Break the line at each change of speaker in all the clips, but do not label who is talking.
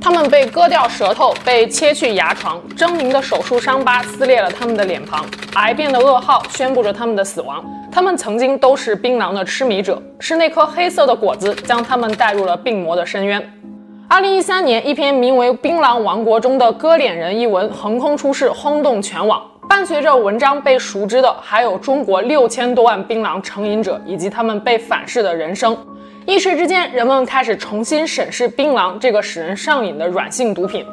他们被割掉舌头，被切去牙床，狰狞的手术伤疤撕裂了他们的脸庞，癌变的噩耗宣布着他们的死亡。他们曾经都是槟榔的痴迷者，是那颗黑色的果子将他们带入了病魔的深渊。二零一三年，一篇名为《槟榔王国中的割脸人》一文横空出世，轰动全网。伴随着文章被熟知的，还有中国六千多万槟榔成瘾者以及他们被反噬的人生。一时之间，人们开始重新审视槟榔这个使人上瘾的软性毒品。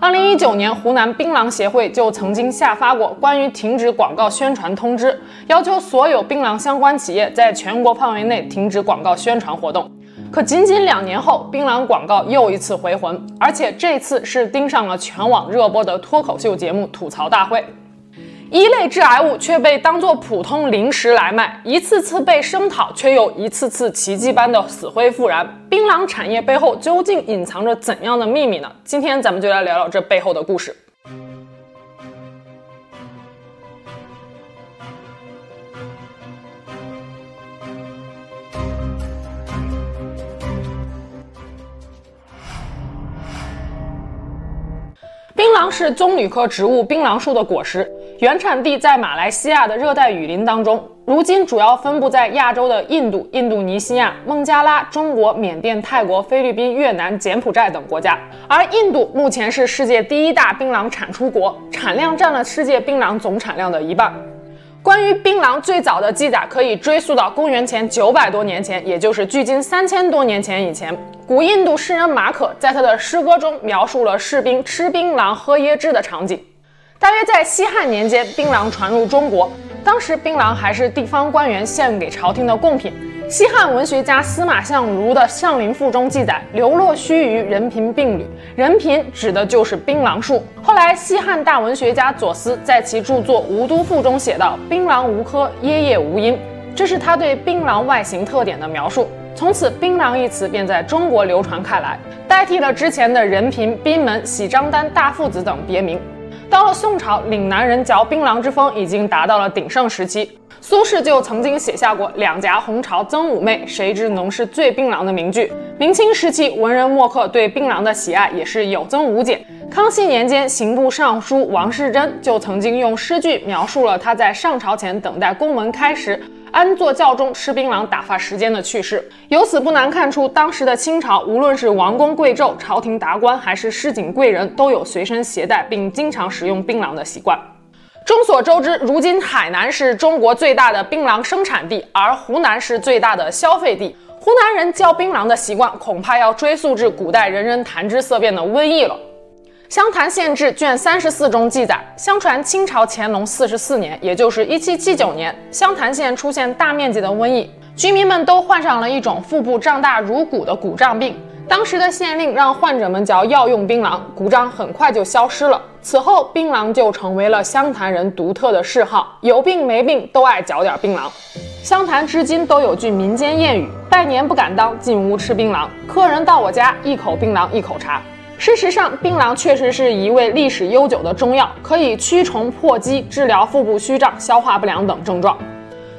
二零一九年，湖南槟榔协会就曾经下发过关于停止广告宣传通知，要求所有槟榔相关企业在全国范围内停止广告宣传活动。可仅仅两年后，槟榔广告又一次回魂，而且这次是盯上了全网热播的脱口秀节目《吐槽大会》。一类致癌物却被当作普通零食来卖，一次次被声讨，却又一次次奇迹般的死灰复燃。槟榔产业背后究竟隐藏着怎样的秘密呢？今天咱们就来聊聊这背后的故事。槟榔是棕榈科植物槟榔树的果实，原产地在马来西亚的热带雨林当中，如今主要分布在亚洲的印度、印度尼西亚、孟加拉、中国、缅甸、泰国、菲律宾、越南、柬埔寨等国家。而印度目前是世界第一大槟榔产出国，产量占了世界槟榔总产量的一半。关于槟榔最早的记载可以追溯到公元前九百多年前，也就是距今三千多年前以前。古印度诗人马可在他的诗歌中描述了士兵吃槟榔、喝椰汁的场景。大约在西汉年间，槟榔传入中国，当时槟榔还是地方官员献给朝廷的贡品。西汉文学家司马相如的《相邻赋》中记载：“流落须臾，人贫并旅。”人贫指的就是槟榔树。后来，西汉大文学家左思在其著作《吴都赋》中写道：“槟榔无科，椰叶无因。”这是他对槟榔外形特点的描述。从此，槟榔一词便在中国流传开来，代替了之前的人贫、槟门、喜张丹、大父子等别名。到了宋朝，岭南人嚼槟榔之风已经达到了鼎盛时期。苏轼就曾经写下过“两颊红潮曾妩媚，谁知农事醉槟榔”的名句。明清时期，文人墨客对槟榔的喜爱也是有增无减。康熙年间，刑部尚书王士禛就曾经用诗句描述了他在上朝前等待宫门开时，安坐轿中吃槟榔打发时间的趣事。由此不难看出，当时的清朝，无论是王公贵胄、朝廷达官，还是市井贵人，都有随身携带并经常食用槟榔的习惯。众所周知，如今海南是中国最大的槟榔生产地，而湖南是最大的消费地。湖南人嚼槟榔的习惯，恐怕要追溯至古代人人谈之色变的瘟疫了。《湘潭县志》卷三十四中记载，相传清朝乾隆四十四年，也就是一七七九年，湘潭县出现大面积的瘟疫，居民们都患上了一种腹部胀大如鼓的鼓胀病。当时的县令让患者们嚼药用槟榔，鼓胀很快就消失了。此后，槟榔就成为了湘潭人独特的嗜好，有病没病都爱嚼点槟榔。湘潭至今都有句民间谚语：拜年不敢当，进屋吃槟榔。客人到我家，一口槟榔一口茶。事实上，槟榔确实是一味历史悠久的中药，可以驱虫破积、治疗腹部虚胀、消化不良等症状。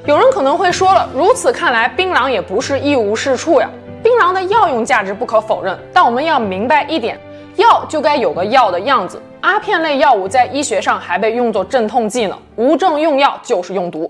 有人可能会说了，如此看来，槟榔也不是一无是处呀。槟榔的药用价值不可否认，但我们要明白一点，药就该有个药的样子。阿片类药物在医学上还被用作镇痛剂呢，无证用药就是用毒。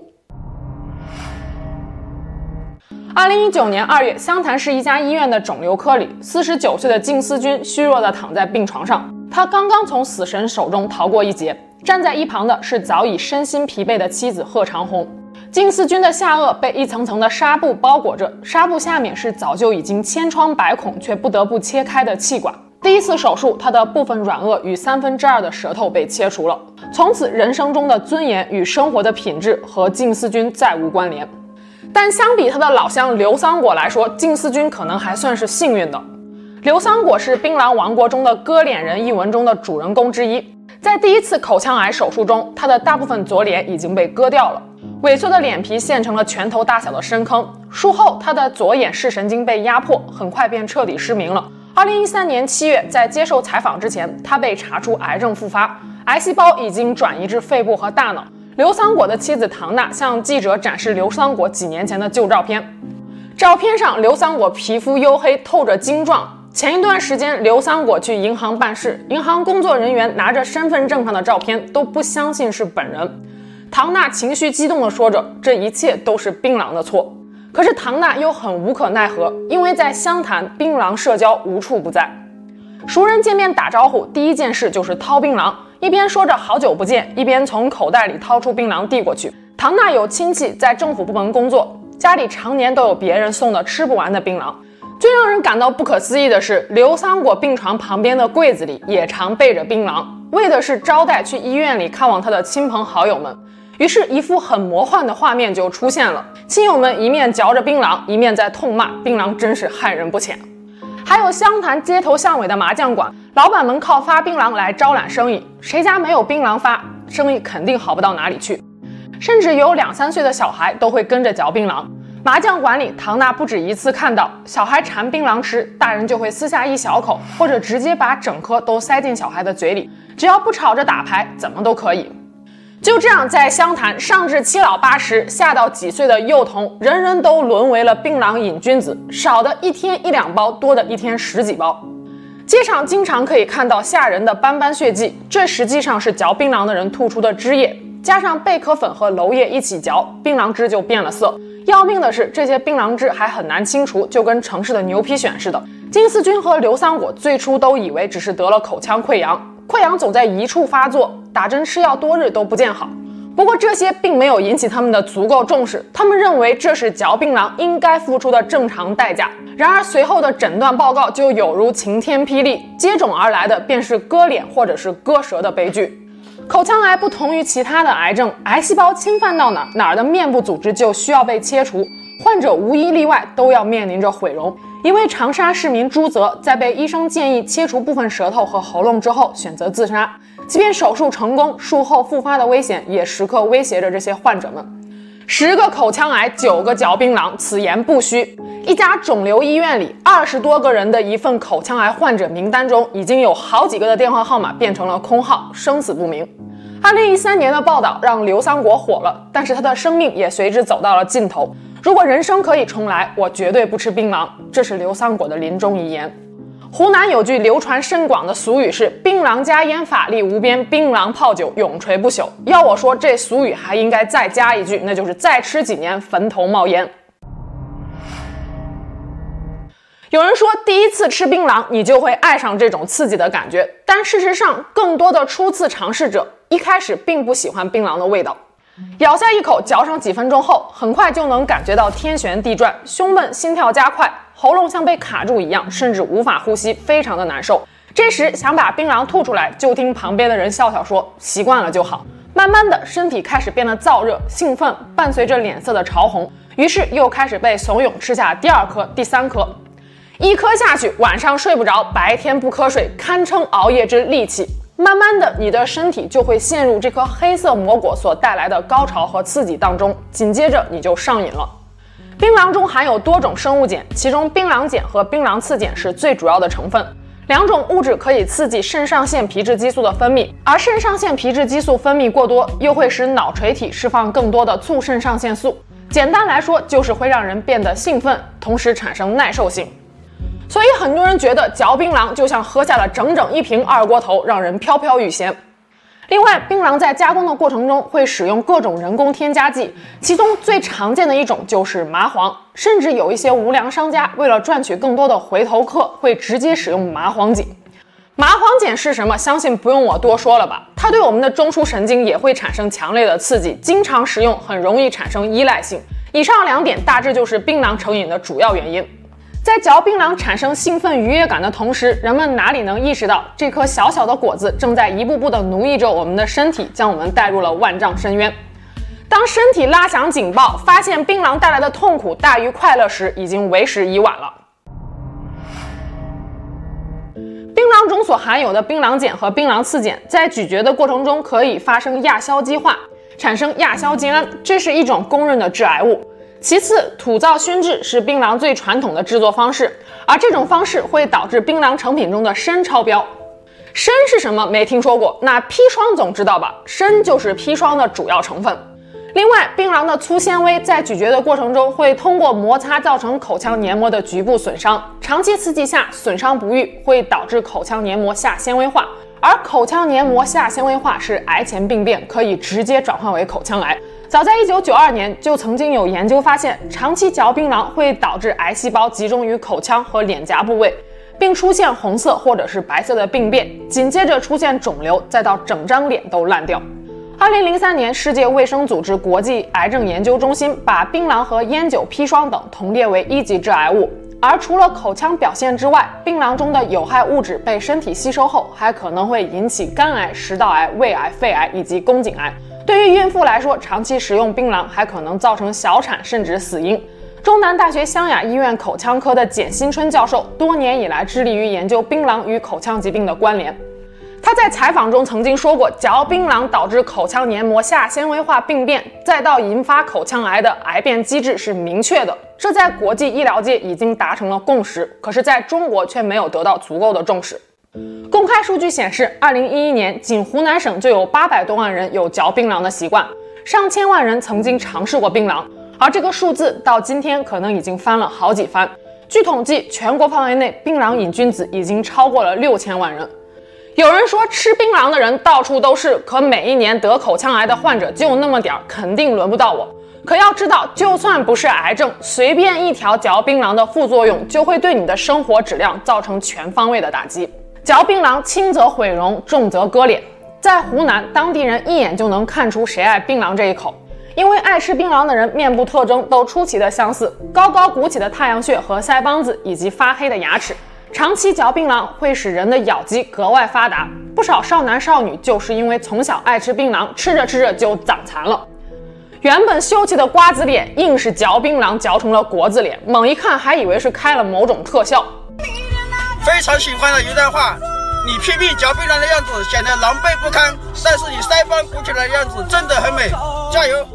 二零一九年二月，湘潭市一家医院的肿瘤科里，四十九岁的静思君虚弱地躺在病床上。他刚刚从死神手中逃过一劫。站在一旁的是早已身心疲惫的妻子贺长红。静思君的下颚被一层层的纱布包裹着，纱布下面是早就已经千疮百孔却不得不切开的气管。第一次手术，他的部分软腭与三分之二的舌头被切除了。从此，人生中的尊严与生活的品质和静思君再无关联。但相比他的老乡刘桑果来说，静思君可能还算是幸运的。刘桑果是《槟榔王国中的割脸人》一文中的主人公之一。在第一次口腔癌手术中，他的大部分左脸已经被割掉了，萎缩的脸皮现成了拳头大小的深坑。术后，他的左眼视神经被压迫，很快便彻底失明了。二零一三年七月，在接受采访之前，他被查出癌症复发。癌细胞已经转移至肺部和大脑。刘桑果的妻子唐娜向记者展示刘桑果几年前的旧照片，照片上刘桑果皮肤黝黑，透着精壮。前一段时间，刘桑果去银行办事，银行工作人员拿着身份证上的照片都不相信是本人。唐娜情绪激动地说着：“这一切都是槟榔的错。”可是唐娜又很无可奈何，因为在湘潭，槟榔社交无处不在。熟人见面打招呼，第一件事就是掏槟榔，一边说着好久不见，一边从口袋里掏出槟榔递过去。唐娜有亲戚在政府部门工作，家里常年都有别人送的吃不完的槟榔。最让人感到不可思议的是，刘桑果病床旁边的柜子里也常备着槟榔，为的是招待去医院里看望他的亲朋好友们。于是，一幅很魔幻的画面就出现了：亲友们一面嚼着槟榔，一面在痛骂槟榔真是害人不浅。还有湘潭街头巷尾的麻将馆，老板们靠发槟榔来招揽生意，谁家没有槟榔发，生意肯定好不到哪里去。甚至有两三岁的小孩都会跟着嚼槟榔。麻将馆里，唐娜不止一次看到小孩馋槟榔吃，大人就会撕下一小口，或者直接把整颗都塞进小孩的嘴里，只要不吵着打牌，怎么都可以。就这样，在湘潭，上至七老八十，下到几岁的幼童，人人都沦为了槟榔瘾君子，少的一天一两包，多的一天十几包。街上经常可以看到吓人的斑斑血迹，这实际上是嚼槟榔的人吐出的汁液，加上贝壳粉和娄叶一起嚼，槟榔汁就变了色。要命的是，这些槟榔汁还很难清除，就跟城市的牛皮癣似的。金丝君和刘桑果最初都以为只是得了口腔溃疡，溃疡总在一处发作，打针吃药多日都不见好。不过这些并没有引起他们的足够重视，他们认为这是嚼槟榔应该付出的正常代价。然而随后的诊断报告就有如晴天霹雳，接踵而来的便是割脸或者是割舌的悲剧。口腔癌不同于其他的癌症，癌细胞侵犯到哪儿，哪儿的面部组织就需要被切除，患者无一例外都要面临着毁容。一位长沙市民朱泽在被医生建议切除部分舌头和喉咙之后，选择自杀。即便手术成功，术后复发的危险也时刻威胁着这些患者们。十个口腔癌，九个嚼槟榔，此言不虚。一家肿瘤医院里，二十多个人的一份口腔癌患者名单中，已经有好几个的电话号码变成了空号，生死不明。二零一三年的报道让刘桑国火了，但是他的生命也随之走到了尽头。如果人生可以重来，我绝对不吃槟榔。这是刘桑国的临终遗言。湖南有句流传甚广的俗语是“槟榔加烟法力无边，槟榔泡酒永垂不朽”。要我说，这俗语还应该再加一句，那就是再吃几年，坟头冒烟。有人说，第一次吃槟榔，你就会爱上这种刺激的感觉。但事实上，更多的初次尝试者一开始并不喜欢槟榔的味道。咬下一口，嚼上几分钟后，很快就能感觉到天旋地转，胸闷，心跳加快，喉咙像被卡住一样，甚至无法呼吸，非常的难受。这时想把槟榔吐出来，就听旁边的人笑笑说：“习惯了就好。”慢慢的，身体开始变得燥热、兴奋，伴随着脸色的潮红，于是又开始被怂恿吃下第二颗、第三颗。一颗下去，晚上睡不着，白天不瞌睡，堪称熬夜之利器。慢慢的，你的身体就会陷入这颗黑色魔果所带来的高潮和刺激当中，紧接着你就上瘾了。槟榔中含有多种生物碱，其中槟榔碱和槟榔次碱是最主要的成分。两种物质可以刺激肾上腺皮质激素的分泌，而肾上腺皮质激素分泌过多，又会使脑垂体释放更多的促肾上腺素。简单来说，就是会让人变得兴奋，同时产生耐受性。所以很多人觉得嚼槟榔就像喝下了整整一瓶二锅头，让人飘飘欲仙。另外，槟榔在加工的过程中会使用各种人工添加剂，其中最常见的一种就是麻黄，甚至有一些无良商家为了赚取更多的回头客，会直接使用麻黄碱。麻黄碱是什么？相信不用我多说了吧？它对我们的中枢神经也会产生强烈的刺激，经常食用很容易产生依赖性。以上两点大致就是槟榔成瘾的主要原因。在嚼槟榔产生兴奋愉悦感的同时，人们哪里能意识到这颗小小的果子正在一步步地奴役着我们的身体，将我们带入了万丈深渊？当身体拉响警报，发现槟榔带来的痛苦大于快乐时，已经为时已晚了。槟榔中所含有的槟榔碱和槟榔次碱，在咀嚼的过程中可以发生亚硝基化，产生亚硝基胺，这是一种公认的致癌物。其次，土灶熏制是槟榔最传统的制作方式，而这种方式会导致槟榔成品中的砷超标。砷是什么？没听说过。那砒霜总知道吧？砷就是砒霜的主要成分。另外，槟榔的粗纤维在咀嚼的过程中会通过摩擦造成口腔黏膜的局部损伤，长期刺激下损伤不愈，会导致口腔黏膜下纤维化。而口腔黏膜下纤维化是癌前病变，可以直接转化为口腔癌。早在1992年就曾经有研究发现，长期嚼槟榔会导致癌细胞集中于口腔和脸颊部位，并出现红色或者是白色的病变，紧接着出现肿瘤，再到整张脸都烂掉。二零零三年，世界卫生组织国际癌症研究中心把槟榔和烟酒、砒霜等同列为一级致癌物。而除了口腔表现之外，槟榔中的有害物质被身体吸收后，还可能会引起肝癌、食道癌、胃癌、肺癌以及宫颈癌。对于孕妇来说，长期食用槟榔还可能造成小产甚至死婴。中南大学湘雅医院口腔科的简新春教授多年以来致力于研究槟榔与口腔疾病的关联。他在采访中曾经说过，嚼槟榔导致口腔黏膜下纤维化病变，再到引发口腔癌的癌变机制是明确的，这在国际医疗界已经达成了共识，可是在中国却没有得到足够的重视。公开数据显示，二零一一年仅湖南省就有八百多万人有嚼槟榔的习惯，上千万人曾经尝试过槟榔，而这个数字到今天可能已经翻了好几番。据统计，全国范围内槟榔瘾君子已经超过了六千万人。有人说吃槟榔的人到处都是，可每一年得口腔癌的患者就那么点儿，肯定轮不到我。可要知道，就算不是癌症，随便一条嚼槟榔的副作用就会对你的生活质量造成全方位的打击。嚼槟榔轻则毁容，重则割脸。在湖南，当地人一眼就能看出谁爱槟榔这一口，因为爱吃槟榔的人面部特征都出奇的相似：高高鼓起的太阳穴和腮帮子，以及发黑的牙齿。长期嚼槟榔会使人的咬肌格外发达，不少少男少女就是因为从小爱吃槟榔，吃着吃着就长残了。原本秀气的瓜子脸，硬是嚼槟榔嚼成了国字脸，猛一看还以为是开了某种特效。
非常喜欢的一段话，你拼命嚼槟榔的样子显得狼狈不堪，但是你腮帮鼓起来的样子真的很美，加油！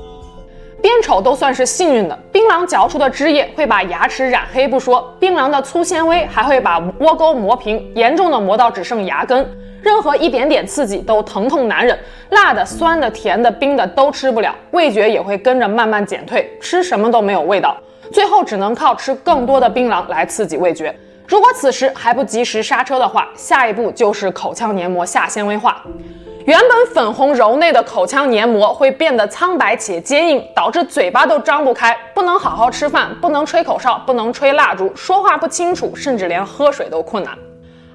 边丑都算是幸运的。槟榔嚼出的汁液会把牙齿染黑不说，槟榔的粗纤维还会把窝沟磨平，严重的磨到只剩牙根。任何一点点刺激都疼痛难忍，辣的、酸的、甜的、冰的都吃不了，味觉也会跟着慢慢减退，吃什么都没有味道，最后只能靠吃更多的槟榔来刺激味觉。如果此时还不及时刹车的话，下一步就是口腔黏膜下纤维化。原本粉红柔嫩的口腔黏膜会变得苍白且坚硬，导致嘴巴都张不开，不能好好吃饭，不能吹口哨，不能吹蜡烛，说话不清楚，甚至连喝水都困难。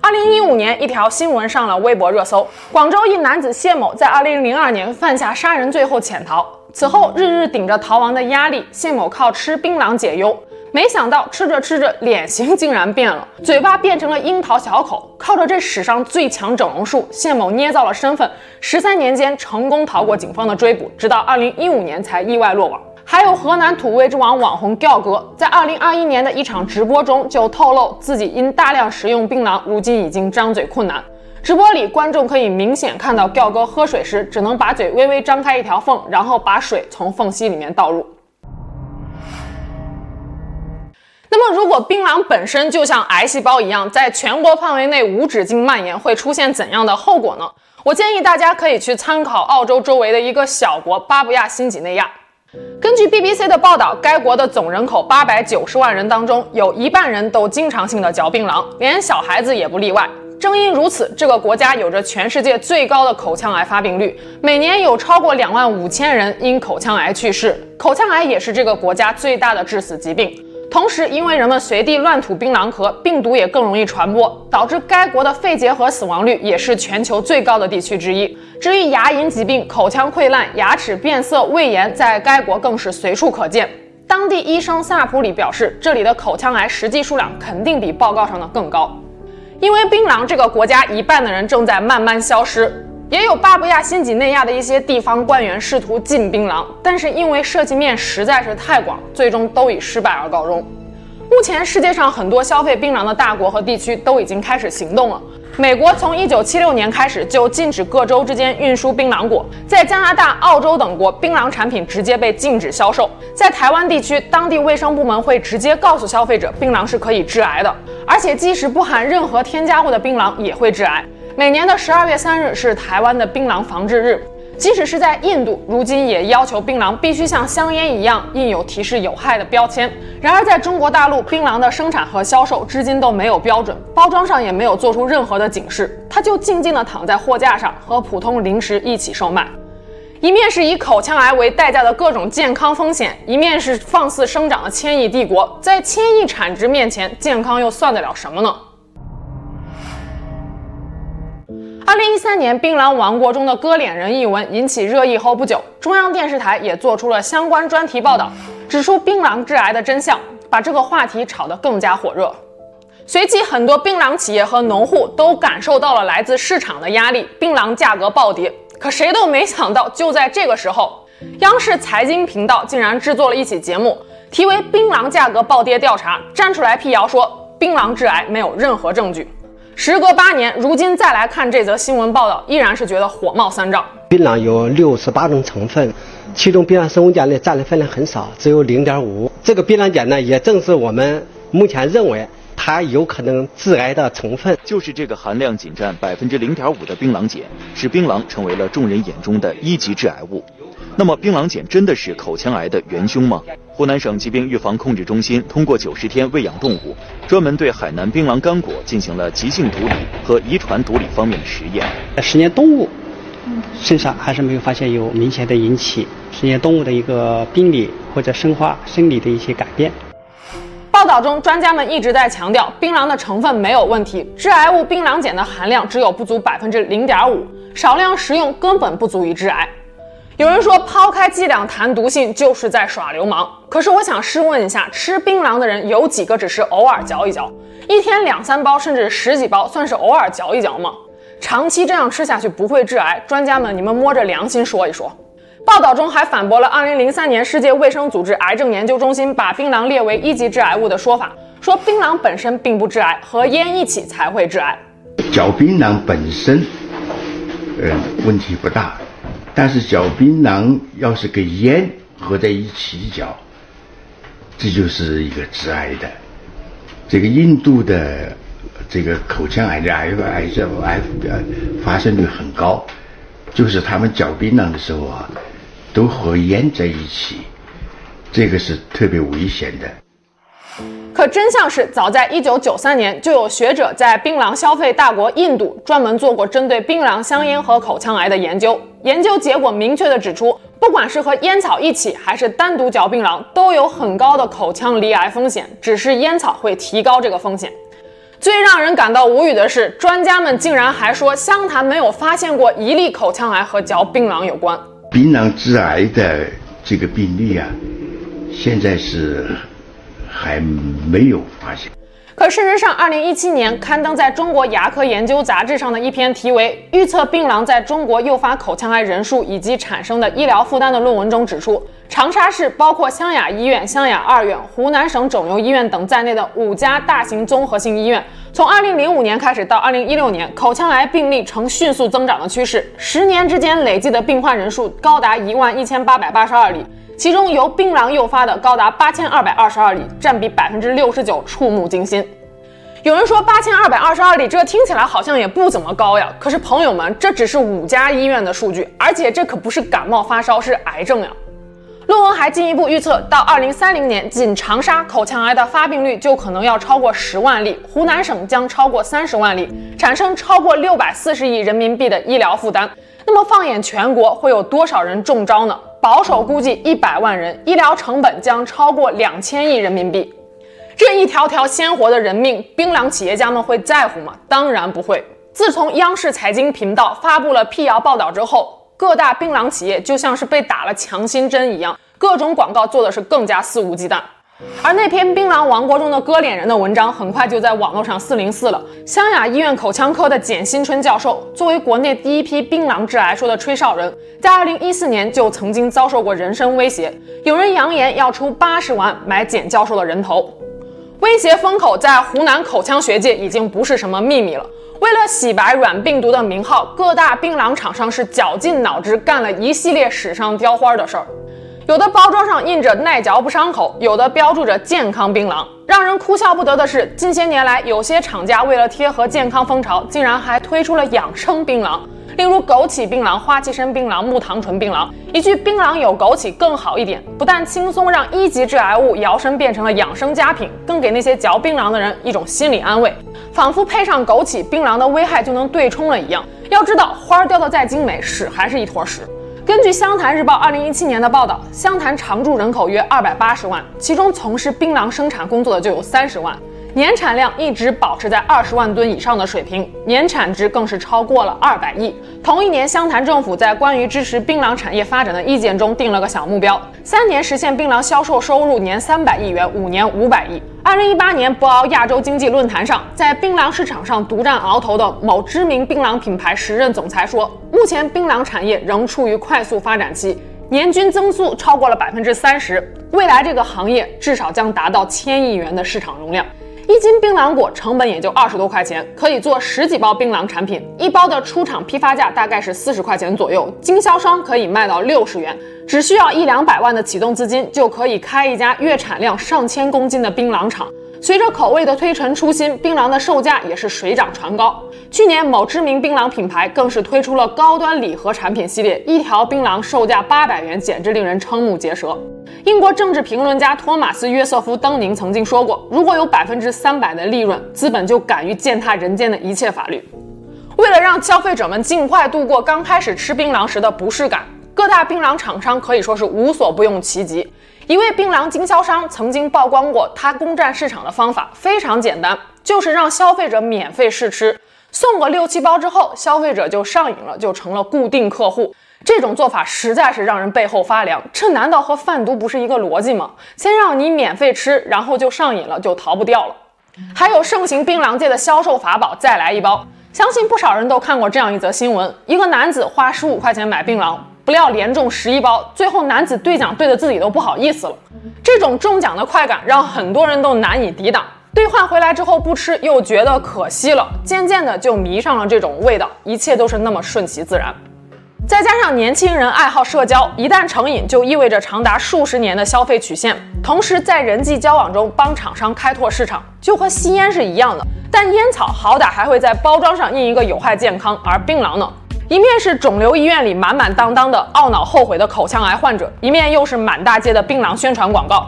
二零一五年，一条新闻上了微博热搜：广州一男子谢某在二零零二年犯下杀人罪后潜逃，此后日日顶着逃亡的压力，谢某靠吃槟榔解忧。没想到吃着吃着，脸型竟然变了，嘴巴变成了樱桃小口。靠着这史上最强整容术，谢某捏造了身份，十三年间成功逃过警方的追捕，直到二零一五年才意外落网。还有河南土味之王网红吊哥，在二零二一年的一场直播中就透露自己因大量食用槟榔，如今已经张嘴困难。直播里，观众可以明显看到吊哥喝水时只能把嘴微微张开一条缝，然后把水从缝隙里面倒入。那么，如果槟榔本身就像癌细胞一样，在全国范围内无止境蔓延，会出现怎样的后果呢？我建议大家可以去参考澳洲周围的一个小国巴布亚新几内亚。根据 BBC 的报道，该国的总人口八百九十万人当中，有一半人都经常性的嚼槟榔，连小孩子也不例外。正因如此，这个国家有着全世界最高的口腔癌发病率，每年有超过两万五千人因口腔癌去世。口腔癌也是这个国家最大的致死疾病。同时，因为人们随地乱吐槟榔壳，病毒也更容易传播，导致该国的肺结核死亡率也是全球最高的地区之一。至于牙龈疾病、口腔溃烂、牙齿变色、胃炎，在该国更是随处可见。当地医生萨普里表示，这里的口腔癌实际数量肯定比报告上的更高，因为槟榔这个国家一半的人正在慢慢消失。也有巴布亚新几内亚的一些地方官员试图禁槟榔，但是因为涉及面实在是太广，最终都以失败而告终。目前世界上很多消费槟榔的大国和地区都已经开始行动了。美国从一九七六年开始就禁止各州之间运输槟榔果，在加拿大、澳洲等国，槟榔产品直接被禁止销售。在台湾地区，当地卫生部门会直接告诉消费者，槟榔是可以致癌的，而且即使不含任何添加物的槟榔也会致癌。每年的十二月三日是台湾的槟榔防治日。即使是在印度，如今也要求槟榔必须像香烟一样印有提示有害的标签。然而，在中国大陆，槟榔的生产和销售至今都没有标准，包装上也没有做出任何的警示，它就静静地躺在货架上，和普通零食一起售卖。一面是以口腔癌为代价的各种健康风险，一面是放肆生长的千亿帝国。在千亿产值面前，健康又算得了什么呢？二零一三年，槟榔王国中的割脸人一文引起热议后不久，中央电视台也做出了相关专题报道，指出槟榔致癌的真相，把这个话题炒得更加火热。随即，很多槟榔企业和农户都感受到了来自市场的压力，槟榔价格暴跌。可谁都没想到，就在这个时候，央视财经频道竟然制作了一期节目，题为《槟榔价格暴跌调查》，站出来辟谣说槟榔致癌没有任何证据。时隔八年，如今再来看这则新闻报道，依然是觉得火冒三丈。
槟榔有六十八种成分，其中槟榔生物碱类占的分量很少，只有零点五。这个槟榔碱呢，也正是我们目前认为它有可能致癌的成分。
就是这个含量仅占百分之零点五的槟榔碱，使槟榔成为了众人眼中的一级致癌物。那么，槟榔碱真的是口腔癌的元凶吗？湖南省疾病预防控制中心通过九十天喂养动物，专门对海南槟榔干果进行了急性毒理和遗传毒理方面的实验。
实验动物身上还是没有发现有明显的引起实验动物的一个病理或者生化生理的一些改变。
报道中，专家们一直在强调，槟榔的成分没有问题，致癌物槟榔碱的含量只有不足百分之零点五，少量食用根本不足以致癌。有人说，抛开剂量谈毒性就是在耍流氓。可是我想试问一下，吃槟榔的人有几个只是偶尔嚼一嚼？一天两三包甚至十几包，算是偶尔嚼一嚼吗？长期这样吃下去不会致癌？专家们，你们摸着良心说一说。报道中还反驳了2003年世界卫生组织癌症研究中心把槟榔列为一级致癌物的说法，说槟榔本身并不致癌，和烟一起才会致癌。
嚼槟榔本身，呃，问题不大。但是嚼槟榔要是跟烟合在一起嚼，这就是一个致癌的。这个印度的这个口腔癌的癌癌症癌发生率很高，就是他们嚼槟榔的时候啊，都和烟在一起，这个是特别危险的。
可真相是，早在一九九三年，就有学者在槟榔消费大国印度专门做过针对槟榔香烟和口腔癌的研究。研究结果明确地指出，不管是和烟草一起，还是单独嚼槟榔，都有很高的口腔罹癌风险。只是烟草会提高这个风险。最让人感到无语的是，专家们竟然还说，湘潭没有发现过一例口腔癌和嚼槟榔有关。
槟榔致癌的这个病例啊，现在是。还没有发现。
可事实上，二零一七年刊登在中国牙科研究杂志上的一篇题为《预测槟榔在中国诱发口腔癌人数以及产生的医疗负担》的论文中指出，长沙市包括湘雅医院、湘雅二院、湖南省肿瘤医院等在内的五家大型综合性医院，从二零零五年开始到二零一六年，口腔癌病例呈迅速增长的趋势，十年之间累计的病患人数高达一万一千八百八十二例。其中由槟榔诱发的高达八千二百二十二例，占比百分之六十九，触目惊心。有人说八千二百二十二例，这听起来好像也不怎么高呀。可是朋友们，这只是五家医院的数据，而且这可不是感冒发烧，是癌症呀。论文还进一步预测，到二零三零年，仅长沙口腔癌的发病率就可能要超过十万例，湖南省将超过三十万例，产生超过六百四十亿人民币的医疗负担。那么放眼全国，会有多少人中招呢？保守估计一百万人，医疗成本将超过两千亿人民币。这一条条鲜活的人命，槟榔企业家们会在乎吗？当然不会。自从央视财经频道发布了辟谣报道之后，各大槟榔企业就像是被打了强心针一样，各种广告做的是更加肆无忌惮。而那篇槟榔王国中的割脸人的文章，很快就在网络上四零四了。湘雅医院口腔科的简新春教授，作为国内第一批槟榔致癌说的吹哨人，在二零一四年就曾经遭受过人身威胁，有人扬言要出八十万买简教授的人头。威胁风口在湖南口腔学界已经不是什么秘密了。为了洗白软病毒的名号，各大槟榔厂商是绞尽脑汁干了一系列史上雕花的事儿。有的包装上印着耐嚼不伤口，有的标注着健康槟榔。让人哭笑不得的是，近些年来，有些厂家为了贴合健康风潮，竟然还推出了养生槟榔。例如枸杞槟榔、花旗参槟榔、木糖醇槟榔，一句“槟榔有枸杞更好一点”，不但轻松让一级致癌物摇身变成了养生佳品，更给那些嚼槟榔的人一种心理安慰，仿佛配上枸杞，槟榔的危害就能对冲了一样。要知道，花雕的再精美，屎还是一坨屎。根据《湘潭日报》二零一七年的报道，湘潭常住人口约二百八十万，其中从事槟榔生产工作的就有三十万。年产量一直保持在二十万吨以上的水平，年产值更是超过了二百亿。同一年，湘潭政府在关于支持槟榔产业发展的意见中定了个小目标：三年实现槟榔销售收入年三百亿元，五年五百亿。二零一八年博鳌亚洲经济论坛上，在槟榔市场上独占鳌头的某知名槟榔品牌时任总裁说，目前槟榔产业仍处于快速发展期，年均增速超过了百分之三十，未来这个行业至少将达到千亿元的市场容量。一斤槟榔果成本也就二十多块钱，可以做十几包槟榔产品。一包的出厂批发价大概是四十块钱左右，经销商可以卖到六十元。只需要一两百万的启动资金，就可以开一家月产量上千公斤的槟榔厂。随着口味的推陈出新，槟榔的售价也是水涨船高。去年，某知名槟榔品牌更是推出了高端礼盒产品系列，一条槟榔售价八百元，简直令人瞠目结舌。英国政治评论家托马斯·约瑟夫·登宁曾经说过：“如果有百分之三百的利润，资本就敢于践踏人间的一切法律。”为了让消费者们尽快度过刚开始吃槟榔时的不适感，各大槟榔厂商可以说是无所不用其极。一位槟榔经销商曾经曝光过他攻占市场的方法，非常简单，就是让消费者免费试吃，送个六七包之后，消费者就上瘾了，就成了固定客户。这种做法实在是让人背后发凉，这难道和贩毒不是一个逻辑吗？先让你免费吃，然后就上瘾了，就逃不掉了。还有盛行槟榔界的销售法宝，再来一包。相信不少人都看过这样一则新闻：一个男子花十五块钱买槟榔，不料连中十一包，最后男子兑奖兑的自己都不好意思了。这种中奖的快感让很多人都难以抵挡，兑换回来之后不吃又觉得可惜了，渐渐的就迷上了这种味道，一切都是那么顺其自然。再加上年轻人爱好社交，一旦成瘾，就意味着长达数十年的消费曲线。同时，在人际交往中帮厂商开拓市场，就和吸烟是一样的。但烟草好歹还会在包装上印一个有害健康，而槟榔呢，一面是肿瘤医院里满满当当的懊恼后悔的口腔癌患者，一面又是满大街的槟榔宣传广告。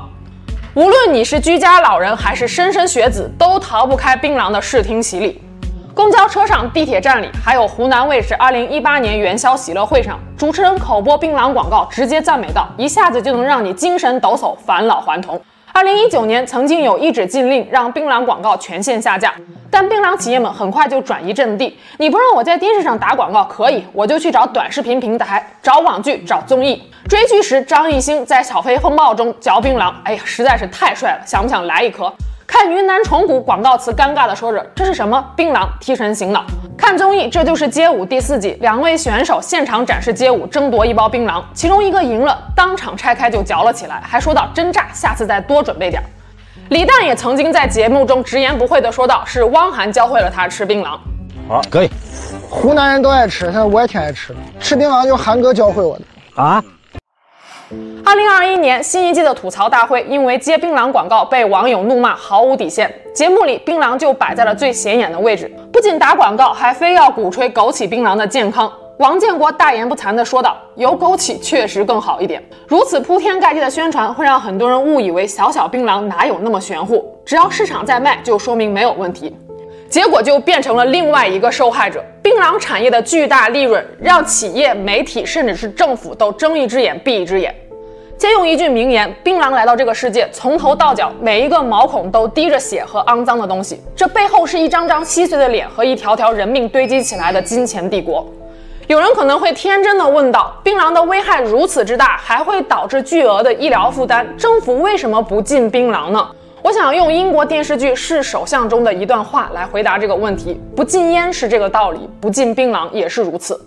无论你是居家老人还是莘莘学子，都逃不开槟榔的视听洗礼。公交车上、地铁站里，还有湖南卫视2018年元宵喜乐会上，主持人口播槟榔广告，直接赞美道：“一下子就能让你精神抖擞、返老还童。”二零一九年，曾经有一纸禁令让槟榔广告全线下架，但槟榔企业们很快就转移阵地。你不让我在电视上打广告可以，我就去找短视频平台、找网剧、找综艺。追剧时，张艺兴在《小飞风暴》中嚼槟榔，哎呀，实在是太帅了，想不想来一颗？看云南虫谷广告词，尴尬地说着：“这是什么？槟榔提神醒脑。”看综艺，这就是街舞第四季，两位选手现场展示街舞，争夺一包槟榔，其中一个赢了，当场拆开就嚼了起来，还说道：“真炸，下次再多准备点。”李诞也曾经在节目中直言不讳地说道：“是汪涵教会了他吃槟榔。”
好，可以。湖南人都爱吃，现在我也挺爱吃的。吃槟榔就涵哥教会我的啊。
二零二一年新一季的吐槽大会，因为接槟榔广告被网友怒骂毫无底线。节目里槟榔就摆在了最显眼的位置，不仅打广告，还非要鼓吹枸杞槟榔的健康。王建国大言不惭地说道：“有枸杞确实更好一点。”如此铺天盖地的宣传，会让很多人误以为小小槟榔哪有那么玄乎，只要市场在卖，就说明没有问题。结果就变成了另外一个受害者。槟榔产业的巨大利润，让企业、媒体甚至是政府都睁一只眼闭一只眼。借用一句名言，槟榔来到这个世界，从头到脚每一个毛孔都滴着血和肮脏的东西，这背后是一张张稀碎的脸和一条条人命堆积起来的金钱帝国。有人可能会天真的问道：槟榔的危害如此之大，还会导致巨额的医疗负担，政府为什么不禁槟榔呢？我想用英国电视剧《是首相》中的一段话来回答这个问题：不禁烟是这个道理，不禁槟榔也是如此。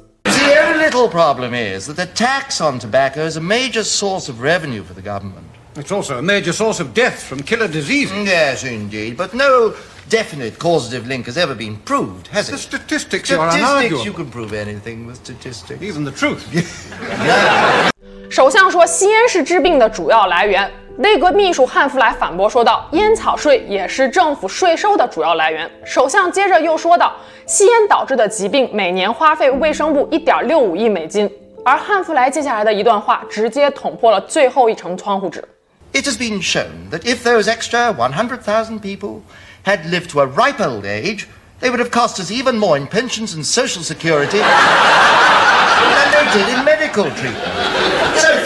The only little problem is that the tax on tobacco is a major source of revenue for the government.
It's also a major source of death from killer diseases.
Yes, indeed, but no definite causative link has ever been proved, has
The
it?
statistics are
Statistics,
unarguable.
you can prove anything with statistics.
Even the truth.
yeah.
首相说吸烟是治病的主要来源。 内阁秘书汉弗莱反驳说道：“烟草税也是政府税收的主要来源。”首相接着又说道：“吸烟导致的疾病每年花费卫生部一点六五亿美金。”而汉弗莱接下来的一段话直接捅破了最后一层窗户纸。
It has been shown that if those extra 100,000 people had lived to a ripe old age, they would have cost us even more in pensions and social security than they did in medical treatment.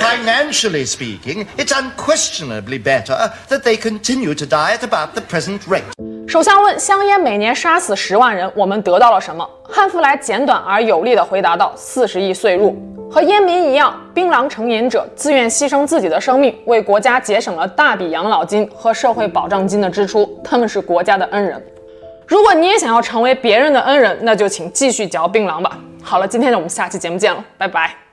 Financially speaking, it's unquestionably better that they continue to die at about the present rate.
首相问：香烟每年杀死十万人，我们得到了什么？汉弗莱简短而有力地回答道：四十亿税入。和烟民一样，槟榔成瘾者自愿牺牲自己的生命，为国家节省了大笔养老金和社会保障金的支出。他们是国家的恩人。如果你也想要成为别人的恩人，那就请继续嚼槟榔吧。好了，今天我们下期节目见了，拜拜。